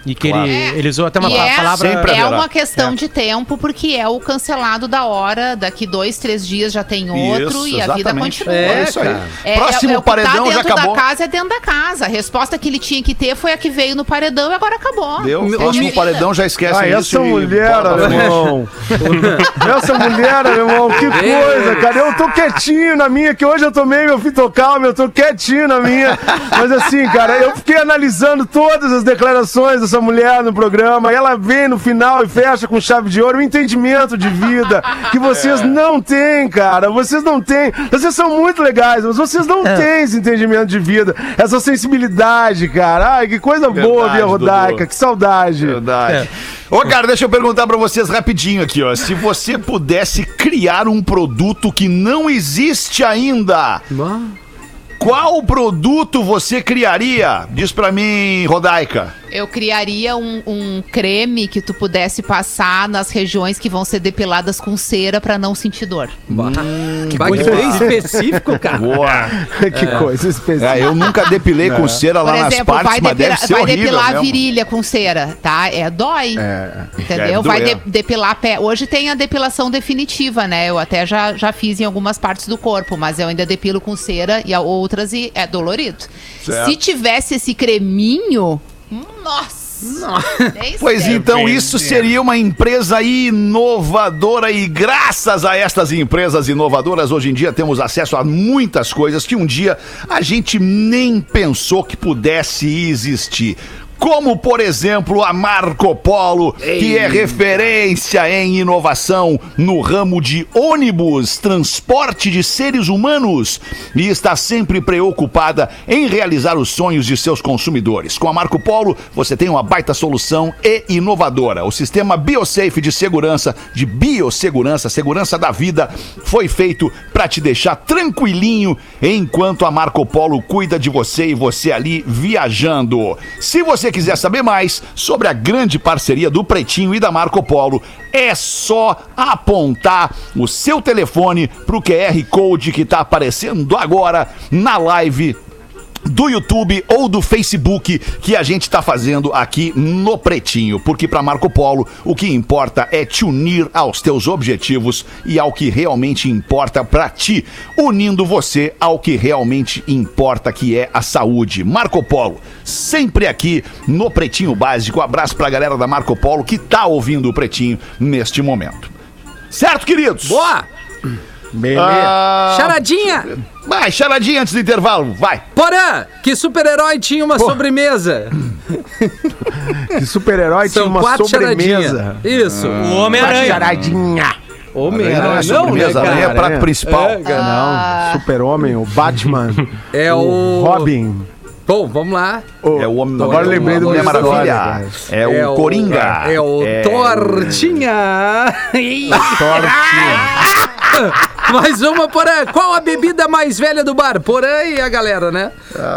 E que ele, ele usou até uma E é, palavra é uma questão de tempo, porque é o cancelado da hora. Daqui dois, três dias já tem outro Isso, e a vida exatamente. continua. É, isso aí. É, Próximo é, é o que paredão tá já dentro acabou. da casa é dentro da casa. A resposta que ele tinha que ter foi a que veio no paredão e agora acabou. Deu. Meu- Próximo paredão já esquece Ah, isso. essa e mulher, alemão. *laughs* essa mulher, alemão, que coisa, cara. Eu tô quietinho na minha, que hoje eu tomei meu fitocalme, eu tô quietinho na minha. Mas assim, cara, eu fiquei analisando todas as declarações dessa mulher no programa. Ela vem no final e fecha com chave de ouro um entendimento de vida que vocês não têm, cara. Vocês não têm. Vocês são muito legais, mas vocês não têm esse entendimento de vida, essa sensibilidade, cara. Ai, que coisa boa, Verdade, Bia Rodaica. Dudu. Que saudade. Verdade. Ô, cara, deixa eu perguntar pra vocês rapidinho aqui, ó. Se você pudesse criar um produto que não existe ainda, qual produto você criaria? Diz pra mim, Rodaica. Eu criaria um, um creme que tu pudesse passar nas regiões que vão ser depiladas com cera pra não sentir dor. que coisa bem específico, cara. Boa. *laughs* que coisa específica. É, eu nunca depilei com cera Por lá nas exemplo, partes, vai, mas deve ser vai horrível depilar a virilha com cera, tá? É dói. Entendeu? Deve vai de- depilar pé. Hoje tem a depilação definitiva, né? Eu até já, já fiz em algumas partes do corpo, mas eu ainda depilo com cera e a outras e é dolorido. Certo. Se tivesse esse creminho, hum, nossa. nem Pois sei. então, isso seria uma empresa inovadora e graças a estas empresas inovadoras, hoje em dia temos acesso a muitas coisas que um dia a gente nem pensou que pudesse existir. Como, por exemplo, a Marco Polo, que é referência em inovação no ramo de ônibus, transporte de seres humanos e está sempre preocupada em realizar os sonhos de seus consumidores. Com a Marco Polo, você tem uma baita solução e inovadora. O sistema BioSafe de segurança, de biossegurança, segurança da vida, foi feito para te deixar tranquilinho enquanto a Marco Polo cuida de você e você ali viajando. Se você quiser saber mais sobre a grande parceria do Pretinho e da Marco Polo, é só apontar o seu telefone pro QR Code que tá aparecendo agora na live do YouTube ou do Facebook que a gente tá fazendo aqui no Pretinho, porque para Marco Polo o que importa é te unir aos teus objetivos e ao que realmente importa para ti, unindo você ao que realmente importa, que é a saúde. Marco Polo, sempre aqui no Pretinho Básico. Abraço pra galera da Marco Polo que tá ouvindo o Pretinho neste momento. Certo, queridos? Boa! Beleza. Ah, Charadinha! Vai, charadinha antes do intervalo, vai. Porã, que super-herói tinha uma sobremesa? *laughs* Que super-herói tinha uma quatro sobremesa. charadinhas. Isso. O Uma Homem-Aranha. charadinha. Homem, Não é sobremesa, né, aranha é cara? prato principal. É, cara. Não, super-homem, o Batman, *laughs* É o... Robin. Bom, vamos lá. o- É o homem Agora é o lembrei do Mulher Mulher Maravilha. Maravilha. É, o Coringa. É o Tortinha. *laughs* Mais uma, Porã. Qual a bebida mais velha do bar? Porã e a galera, né?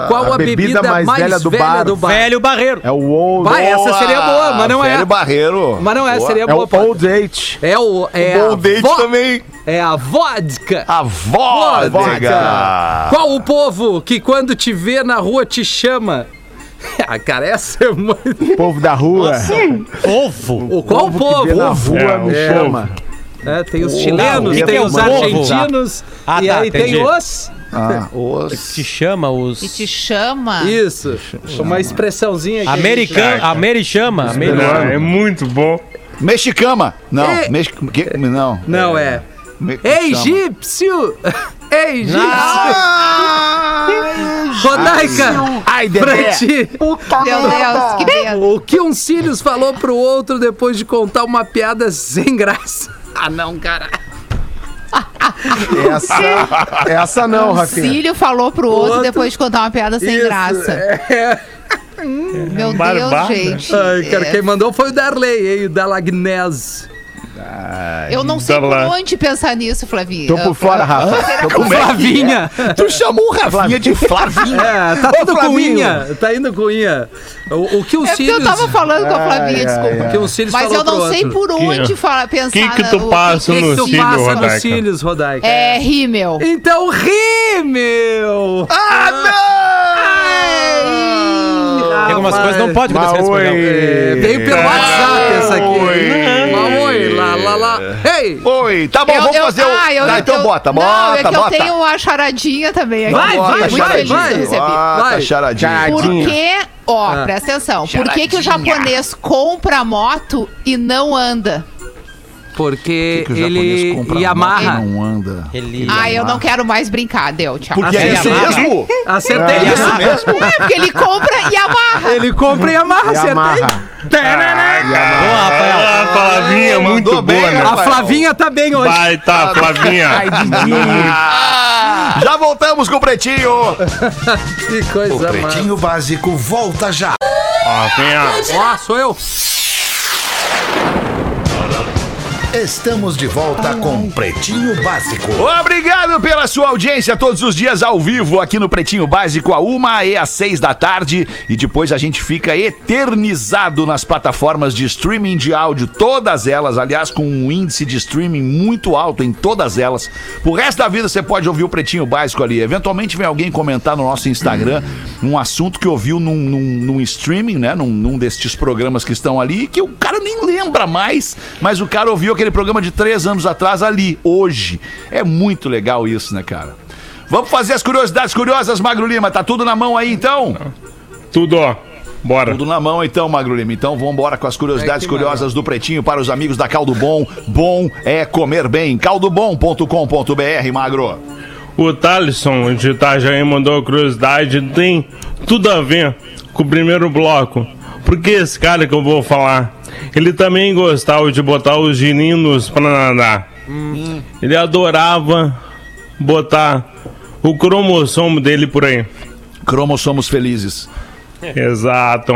Qual a, bebida, mais, velha do bar? Velho Barreiro. É o Old, Vai, essa seria boa, mas não é. Velho Barreiro. Mas não é, Boa. seria é boa. o Porã. Old Eight. É o... É Bom a date vo- também. É a vodka. A vodka. Qual o povo que quando te vê na rua te chama? *laughs* Ah, cara, essa é muito... Povo da rua. Ovo. O qual que povo? vê na rua É, me é. chama. É, tem os chilenos, que que tem é os argentinos, Ah, e tá, aí entendi. tem os... Ah, os... Te chama os. Que te chama. Isso, uma expressãozinha que a Americano, Americhama, Não, americano. é muito bom. Mexicama. Não, É. mex... que- não. Não, é. Me- Egípcio! *laughs* Egípcio! Ah, Rodaica! Ai, Pra Dedé. ti! Meu Deus, que. O que um Cílios falou pro outro depois de contar uma piada sem graça? Ah, não, cara. Essa, essa não, Rafinha. Cílio falou pro outro, Outro. depois de contar uma piada sem Isso, graça. é. Meu Deus, Barbada. gente. Ai, cara, É, quem mandou foi o Darley, hein? O Dalagnese. Eu não sei por lá. onde pensar nisso, Flavinho. Tô por fora, Rafa. Tô por é que Flavinha! é? Tu chamou o Rafinha de Flavinha. É, tá Ô, indo com Flavinho. unha. Tá indo com unha. O, o que o É porque eu tava falando com a Flavinha, desculpa. O que o Cílios Mas eu não sei por onde fala, pensar. que que na- tu o passa O que, no que tu passa no Rodaica? Cílios, Rodaica? É rímel. Então ri, meu! Ah, Tem algumas coisas que não pode acontecer nesse programa. oi. Veio pelo WhatsApp essa aqui. Oi. Ei! não! Oi, tá bom, Eu- vamos eu- fazer o... ah, eu- Tá, então eu- bota, Não, bota, é que bota. eu tenho uma charadinha também aqui. Vai, vai, muito vai, feliz vai. de receber. Bota, Vai. charadinha. Por Charadinha. que, ó, Ah. presta atenção, por que, que o Charadinha. japonês compra moto e não anda? Porque Que que ele Yamaha. Não anda. Ele... Ah, eu não quero mais brincar, deu, tchau. Porque é isso mesmo? Acertei. É isso mesmo? É, porque ele compra e amarra. Ele compra e amarra, acertei. Yamaha. Boa, Rafael. Ah, Flavinha, muito bem, boa, né? A. Flavinha tá bem hoje. Vai, tá, Flavinha. Ah, já voltamos com o Pretinho. *laughs* Que coisa O massa. Pretinho Básico volta já. Ó, vem a... Ó, sou eu. Estamos de volta com Pretinho Básico. Obrigado pela sua audiência todos os dias ao vivo aqui no Pretinho Básico, a uma e às seis da tarde. E depois a gente fica eternizado nas plataformas de streaming de áudio, todas elas, aliás, com um índice de streaming muito alto em todas elas. O resto da vida você pode ouvir o Pretinho Básico ali. Eventualmente vem alguém comentar no nosso Instagram um assunto que ouviu num, num, num streaming, né? Num, num destes programas que estão ali, que o cara nem lembra mais, mas o cara ouviu aquele programa de três anos atrás ali, hoje. É muito legal isso, né, cara? Vamos fazer as curiosidades curiosas, Magro Lima. Tá tudo na mão aí, então? Tudo, ó. Bora. Tudo na mão, então, Magro Lima. Então vamos embora com as curiosidades curiosas do Pretinho para os amigos da Caldo Bom. Bom é comer bem. caldobom.com.br, Magro. O Thalisson de Itajaí mandou a curiosidade, tem tudo a ver com o primeiro bloco. Porque esse cara que eu vou falar, ele também gostava de botar os girinos pra nadar. Ele adorava botar o cromossomo dele por aí. Cromossomos felizes. Exato.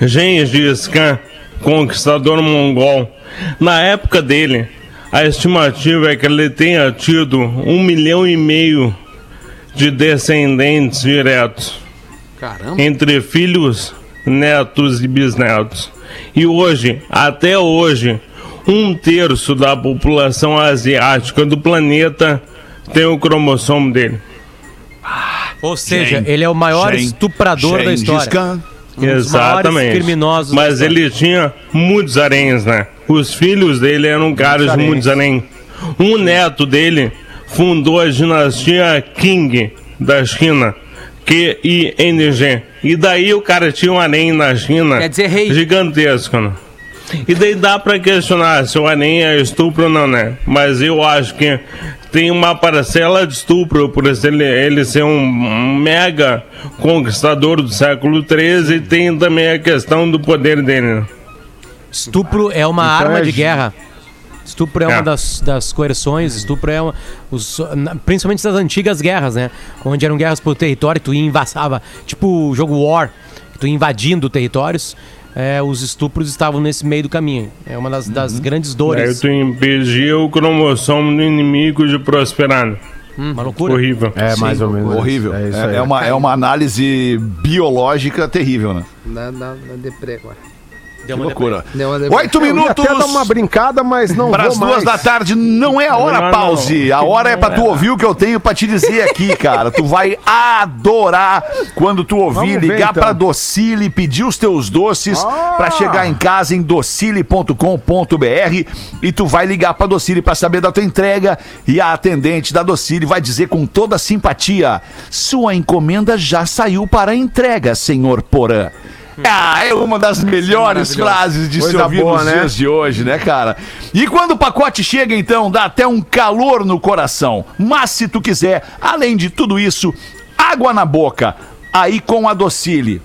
Gengis Khan, conquistador mongol. Na época dele, a estimativa é que ele tenha tido um milhão e meio de descendentes diretos. Caramba. Entre filhos, netos e bisnetos. E hoje, até hoje, um terço da população asiática do planeta tem o cromossomo dele. Ou seja, Gen- ele é o maior Gen- estuprador da Gengis história. Khan. Um dos maiores Exatamente. criminosos da Mas ele tinha muitos haréns, né? Os filhos dele eram caras de muitos haréns. Um neto dele fundou a dinastia Qing da China. Q-I-N-G. E daí o cara tinha um harém na China Quer dizer rei. gigantesco, né? E daí dá pra questionar se o harém é estupro ou não, né? Mas eu acho que tem uma parcela de estupro por ele, ele ser um, mega conquistador do século XIII e tem também a questão do poder dele, né? Estupro é uma Então arma é de guerra. Estupro é, uma É. das, das coerções, estupro é uma. Os, na- principalmente das antigas guerras, né? Onde eram guerras por território, tu invasava. Tipo o jogo War, que tu ia invadindo territórios. é, os estupros estavam nesse meio do caminho. É uma das, das grandes Aí dores. tu impedia o cromossomo do inimigo de prosperar. né? Uma loucura. Horrível. É, mais ou menos. Horrível. É, isso É, aí. é uma, é uma análise biológica terrível, né? Na, na, na deprê agora. Deu Que uma loucura. Deu. Oito Eu ia minutos. até dar uma brincada, mas não Para as duas mais. da tarde não é a hora, Não, pause. não. A hora é pra tu ouvir o que eu tenho pra te dizer aqui, cara. Tu vai adorar quando tu ouvir, Vamos ligar então. pra Docile, pedir os teus doces Ah! pra chegar em casa em docile.com.br e tu vai ligar pra Docile pra saber da tua entrega e a atendente da Docile vai dizer com toda simpatia: "Sua encomenda já saiu para entrega, senhor Porã." *laughs* Ah, é uma das melhores frases de se Coisa ouvir boa, nos né? dias de hoje, né, cara? E quando o pacote chega, então, dá até um calor no coração. Mas se tu quiser, além de tudo isso, água na boca, aí com a Docile.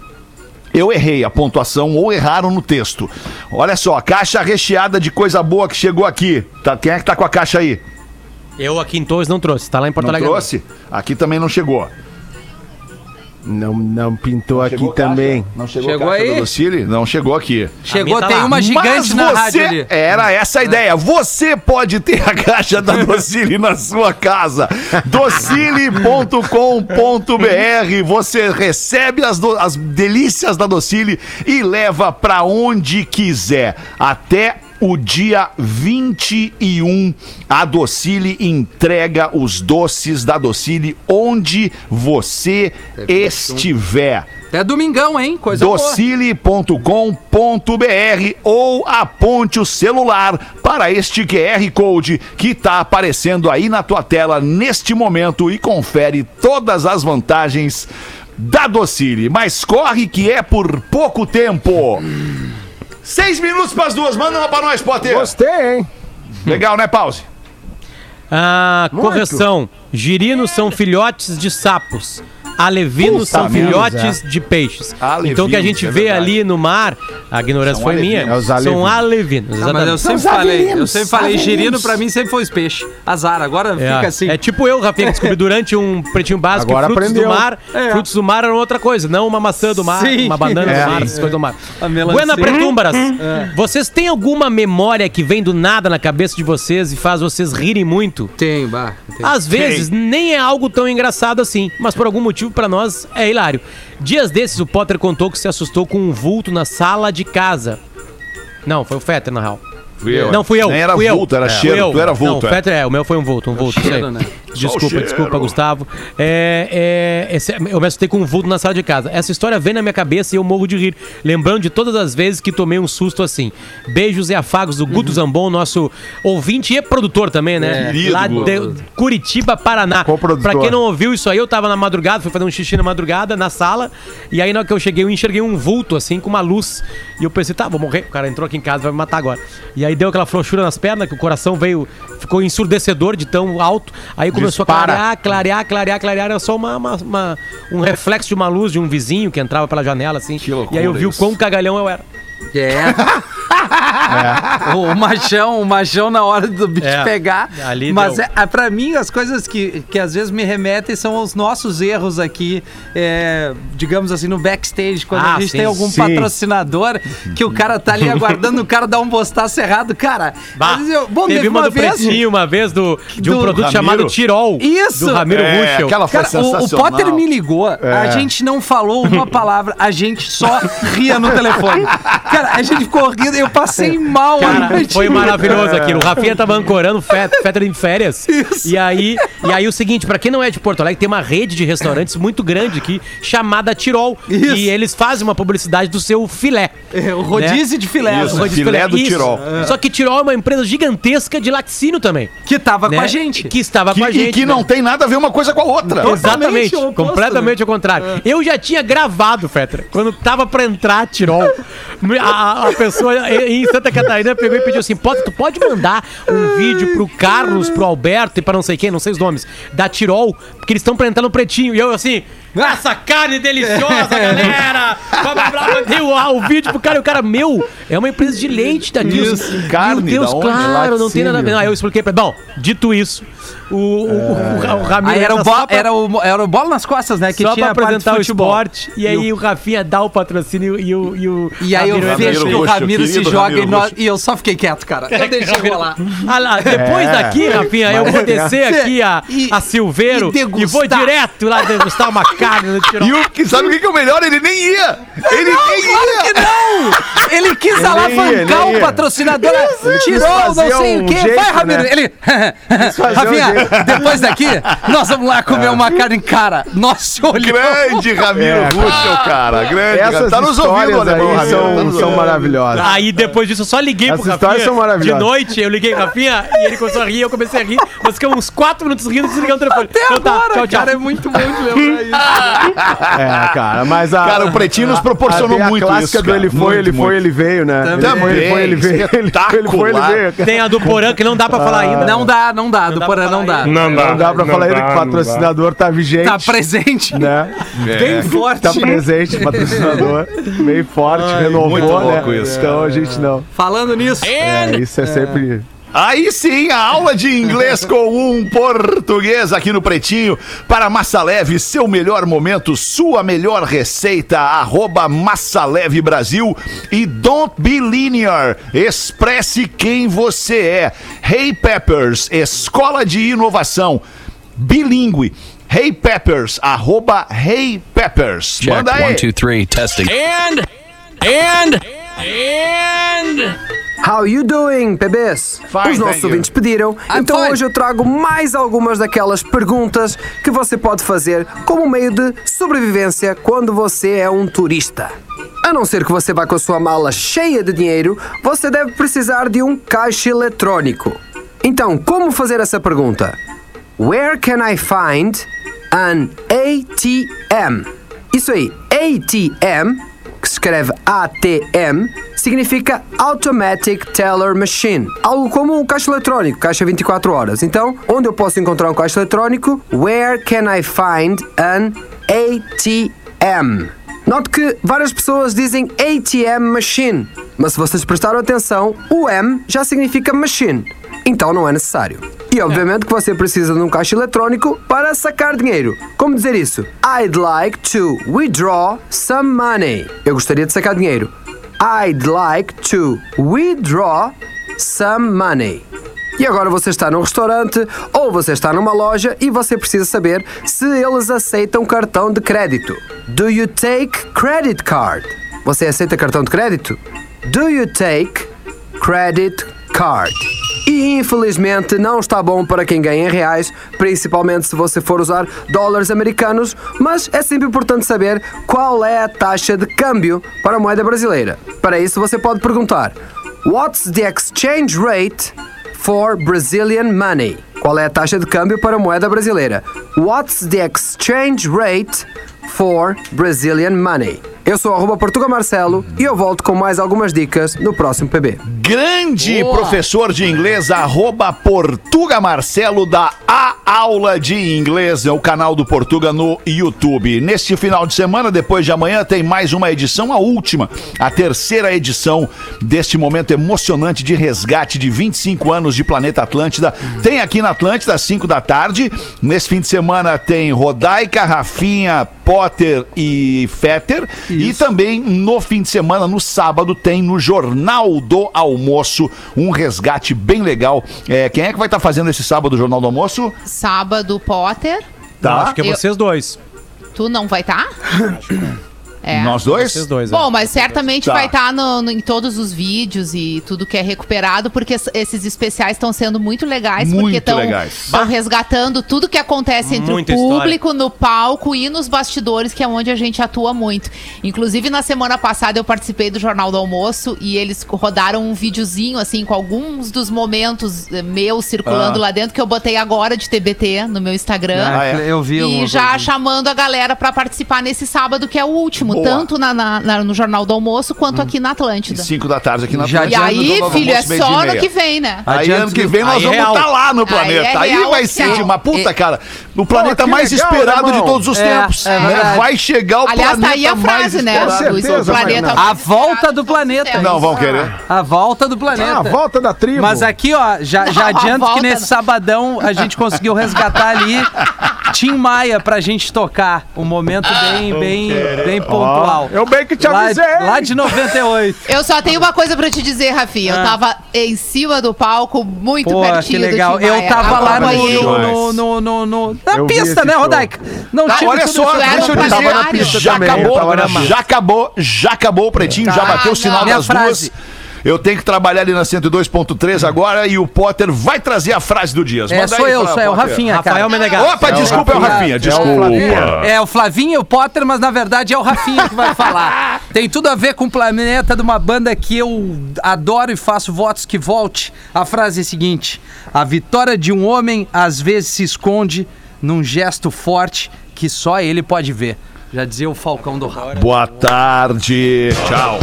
Eu errei a pontuação ou erraram no texto. Olha só, caixa recheada de coisa boa que chegou aqui. Tá, quem é que tá com a caixa aí? Eu aqui em Torres não trouxe, tá lá em Porto Não Alegre. trouxe? Aqui também não chegou. Não, não pintou aqui caixa? também. Não chegou, Chegou caixa aí? da Docile? Não chegou aqui. Chegou, tá tem lá. uma gigante na rádio ali. Era essa a ideia. Você pode ter a caixa da *laughs* Docile na sua casa. Docile.com.br. Você recebe as, do- as delícias da Docile e leva pra onde quiser. Até o dia 21, a Docile entrega os doces da Docile onde você estiver É domingão, hein? Coisa boa. docile.com.br ou aponte o celular para este QR Code que está aparecendo aí na tua tela neste momento e confere todas as vantagens da Docile. Mas corre que é por pouco tempo. Seis minutos para as duas, manda uma para nós, Potter. Gostei, hein? Legal, né, Pause? Ah, Muito. Girinos são filhotes de sapos. Alevinos Puta são filhotes de peixes. Alevinos, então o que a gente é vê verdade. ali no mar, a ignorância São foi minha. É são alevinos. alevinos. Ah, mas eu sempre falei, eu sempre falei, girino pra mim sempre foi os peixes. Azar, agora É, fica assim. é tipo eu, Rafinha, que descobri durante um pretinho *laughs* básico Agora que frutos aprendeu. do mar. É. Frutos do mar eram outra coisa, não uma maçã do mar, Sim. uma banana *laughs* É. do mar, essas coisas do mar. Buena Pretúmbaras, vocês têm alguma memória que vem do nada na cabeça de vocês e faz vocês rirem muito? Tem, bah. tem. Às vezes nem é algo tão engraçado assim, mas por algum motivo pra nós é hilário. Dias desses o Potter contou que se assustou com um vulto na sala de casa. Não, foi o Fetter na real. Fui eu. Não, fui eu. Nem era fui eu. vulto, era É. cheiro. Eu. Tu era Não, vulto. o é. Fetter é, o meu foi um vulto, um vulto. isso aí. cheiro, né? Desculpa, cheiro. desculpa, Gustavo. É, é, esse- eu me assustei com um vulto na sala de casa. Essa história vem na minha cabeça e eu morro de rir. Lembrando de todas as vezes que tomei um susto assim. Beijos e afagos do Uhum. Guto Zambon, nosso ouvinte e produtor também, né? Querido Lá de Curitiba, Paraná. Pra quem não ouviu isso aí, eu tava na madrugada, fui fazer um xixi na madrugada, na sala. E aí, na hora que eu cheguei, eu enxerguei um vulto, assim, com uma luz. E eu pensei, tá, vou morrer. O cara entrou aqui em casa, vai me matar agora. E aí deu aquela frouxura nas pernas, que o coração veio, ficou ensurdecedor de tão alto. Aí começou Dispara. a clarear, clarear, clarear, clarear. Era só uma, uma- uma- um reflexo de uma luz de um vizinho que entrava pela janela, assim. e aí eu vi o isso. quão cagalhão eu era. É. O, *laughs* o machão, o machão na hora do bicho É, pegar. ali Mas deu. é, é, pra mim, as coisas que, que às vezes me remetem são os nossos erros aqui, é, digamos assim, no backstage, quando Ah, a gente sim. tem algum Sim. patrocinador que o cara tá ali aguardando o cara dar um bostaço errado. Cara, Bah, às vezes eu- bom, teve uma do vez. Pretinho uma vez do, de um do produto Ramiro. chamado Tirol. Isso! Do Ramiro É, Ruschel. aquela foi Cara, o, o. Potter me ligou, a gente não falou uma palavra, a gente só ria no telefone. *laughs* Cara, a gente ficou rindo, eu passei mal. Cara, foi maravilhoso aquilo. O Rafinha tava ancorando Fetter *laughs* em férias. E aí, e aí o seguinte, pra quem não é de Porto Alegre, tem uma rede de restaurantes muito grande aqui chamada Tirol. Isso. E eles fazem uma publicidade do seu filé. É, o rodízio de filé. Isso. O rodízio filé do Isso. Tirol. Só que Tirol é uma empresa gigantesca de laticínio também. Que tava né? com a gente. Que estava Que, com a e gente. que né? não tem nada a ver uma coisa com a outra. Exatamente, oposto, completamente ao contrário. Eu já tinha gravado, Fetra, quando tava pra entrar Tirol. *laughs* A, a pessoa em Santa Catarina pegou e pediu assim: pode, tu pode mandar um vídeo pro Carlos, pro Alberto e pra não sei quem, não sei os nomes, da Tirol, porque eles estão pra entrar no pretinho. E eu assim. Essa carne deliciosa, galera! Blá, blá, blá, mandei o, o vídeo pro cara e o cara, meu, é uma empresa de leite da Nilson. Isso, carne, Meu Deus, claro, não tem nada a ver. Aí eu expliquei pra. Bom, dito isso, o, o, o, o Ramiro. Aí era o, só bo- pra- era, o, era o bola nas costas, né? Que só tinha pra apresentar o futebol. esporte. E aí o Rafinha dá o patrocínio e o. E, o E aí eu vejo que o Ramiro se joga Ramiro e, nós- e eu só fiquei quieto, cara. Eu deixei rolar. Ah lá, depois É. daqui, Rafinha, eu vou descer aqui a, E- a Silveiro e e, vou direto lá degustar uma carne no Tirol. E o que sabe o que que é o melhor? Ele nem ia! Ele nem ia! Não! Ele quis Ele alavancar o patrocinador. Tirou não sei o quê. Vai, Ramiro. né? Ele. um Rafinha, depois daqui, nós vamos lá comer uma carne cara. Nossa, olhou. Grande Ramiro É, Ruschel, cara. Grande. Essas tá nos ouvindo, histórias alemão, aí Ramiro. tá são, nos são maravilhosas. Aí depois disso eu só liguei Essas pro histórias Rafinha são maravilhosas. de noite, eu liguei pro Rafinha e ele começou a rir, eu comecei a rir, nós ficamos uns 4 minutos rindo e desligamos o telefone. Até Então tá, agora, tchau, tchau. cara, é muito bom de lembrar isso. É, cara, mas a. Cara, o Pretinho nos proporcionou a, a muito clássica isso, do ele foi, Muito, ele foi, ele veio, né? Também. Ele foi, ele veio. *laughs* Ele foi, ele foi, ele veio. Tem a do Porã que não dá pra falar ainda. Não dá, não dá. Do Porã não falar dá. Não dá. Não dá pra falar ainda que o não dá. patrocinador tá vigente. Tá presente. né? Bem forte. Tá presente, patrocinador. Bem forte, renovou, muito né? louco isso, Então a gente não. Falando nisso. É, isso é sempre. Aí sim, a aula de inglês com um português aqui no Pretinho. Para Massa Leve, seu melhor momento, sua melhor receita, arroba Massa Leve Brasil. E Don't Be Linear, expresse quem você é. Hey Peppers, escola de inovação, bilíngue. Hey Peppers, arroba Hey Peppers. Check Manda aí. one, two, three, testing. And, and, and. How you doing, bebês? Fine, Os nossos you. ouvintes pediram, então fine. hoje eu trago mais algumas daquelas perguntas que você pode fazer como meio de sobrevivência quando você é um turista. A não ser que você vá com a sua mala cheia de dinheiro, você deve precisar de um caixa eletrônico. Então, como fazer essa pergunta? Where can I find an ATM? Isso aí, ATM que se escreve ATM, significa Automatic Teller Machine, algo como um caixa eletrónico, caixa 24 horas. Então, onde eu posso encontrar um caixa eletrónico? Where can I find an ATM? Note que várias pessoas dizem ATM machine, mas se vocês prestaram atenção, o M já significa machine, então não é necessário. E obviamente que você precisa de um caixa eletrónico para sacar dinheiro. Como dizer isso? I'd like to withdraw some money. Eu gostaria de sacar dinheiro. I'd like to withdraw some money. E agora você está num restaurante ou você está numa loja e você precisa saber se eles aceitam cartão de crédito. Do you take credit card? Você aceita cartão de crédito? Do you take credit card? E infelizmente não está bom para quem ganha em reais, principalmente se você for usar dólares americanos, mas é sempre importante saber qual é a taxa de câmbio para a moeda brasileira. Para isso você pode perguntar: What's the exchange rate for Brazilian money? Qual é a taxa de câmbio para a moeda brasileira? What's the exchange rate for Brazilian money? Eu sou arroba Portuga Marcelo e eu volto com mais algumas dicas no próximo PB. Grande professor de inglês, arroba Portuga Marcelo da A Aula de Inglês, é o canal do Portuga no YouTube. Neste final de semana, depois de amanhã, tem mais uma edição, a última, a terceira edição deste momento emocionante de resgate de 25 anos de Planeta Atlântida. Tem aqui na Atlântida, às 5 da tarde. Nesse fim de semana tem Rodaica, Rafinha, Potter e Fetter. E também no fim de semana, no sábado, tem no Jornal do Almoço um resgate bem legal. É, quem é que vai estar fazendo esse sábado o Jornal do Almoço? Sábado, Potter. Tá. Acho que é Eu- vocês dois. Tu não vai estar? É. Nós dois? Vocês dois, é. Bom, mas certamente Tá. vai estar em todos os vídeos e tudo que é recuperado, porque es- esses especiais estão sendo muito legais, Muito porque estão legais. resgatando tudo que acontece entre Muita o público, no palco e nos bastidores, que é onde a gente atua muito. Inclusive, na semana passada eu participei do Jornal do Almoço e eles rodaram um videozinho, assim, com alguns dos momentos eh, meus circulando Ah. lá dentro, que eu botei agora de TBT no meu Instagram. Ah, é? Eu vi E já coisa. chamando a galera pra participar nesse sábado, que é o último, Boa. tanto na, na- na- no Jornal do Almoço quanto aqui na Atlântida. 5 da tarde aqui na Já- E Atlântida, no aí, filho, é só e ano que vem, né? Aí ano que vem nós aí é vamos real. estar lá no planeta. Aí Aí, é real vai ser de uma puta, É- cara. O planeta que mais legal, esperado de irmão. todos os É, tempos. é né? Vai chegar o Aliás, planeta tá aí a mais frase, né? certeza, o planeta A volta do de planeta. Não vão querer. A volta do planeta. A volta da tribo. Mas aqui, ó, já, *laughs* adianto que nesse sabadão a gente conseguiu resgatar ali *laughs* Tim Maia pra gente tocar. Um momento bem, bem, bem pontual. eu bem que te Lá, avisei. lá de 98. Eu só tenho uma coisa pra te dizer, Rafinha. Eu tava em cima do palco, muito Pô, pertinho que legal. do Tim Maia. Eu tava lá no, no, no, no, no- na pista, né. Rodaica? Não Tá, olha só, deixa eu dizer, já também, acabou, já acabou, já acabou o pretinho, já Tá, bateu o sinal das frase. duas. Eu tenho que trabalhar ali na 102.3 agora e o Potter vai trazer a frase do Dias. É, Manda sou aí, eu, sou eu. Rafinha, Rafael cara. Menegasso. Opa, desculpa, é o Rafinha, desculpa. É o Flavinho e o Potter, mas na verdade é o Rafinha que vai falar. *laughs* Tem tudo a ver com o planeta de uma banda que eu adoro e faço votos que volte. A frase é a seguinte: A vitória de um homem às vezes se esconde num gesto forte que só ele pode ver. Já dizia o Falcão do Rabo. Boa tarde. Tchau.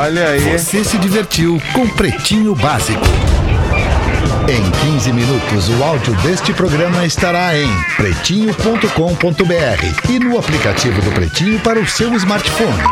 Olha aí. Você se divertiu com Pretinho Básico. Em 15 minutos, o áudio deste programa estará em pretinho.com.br e no aplicativo do Pretinho para o seu smartphone.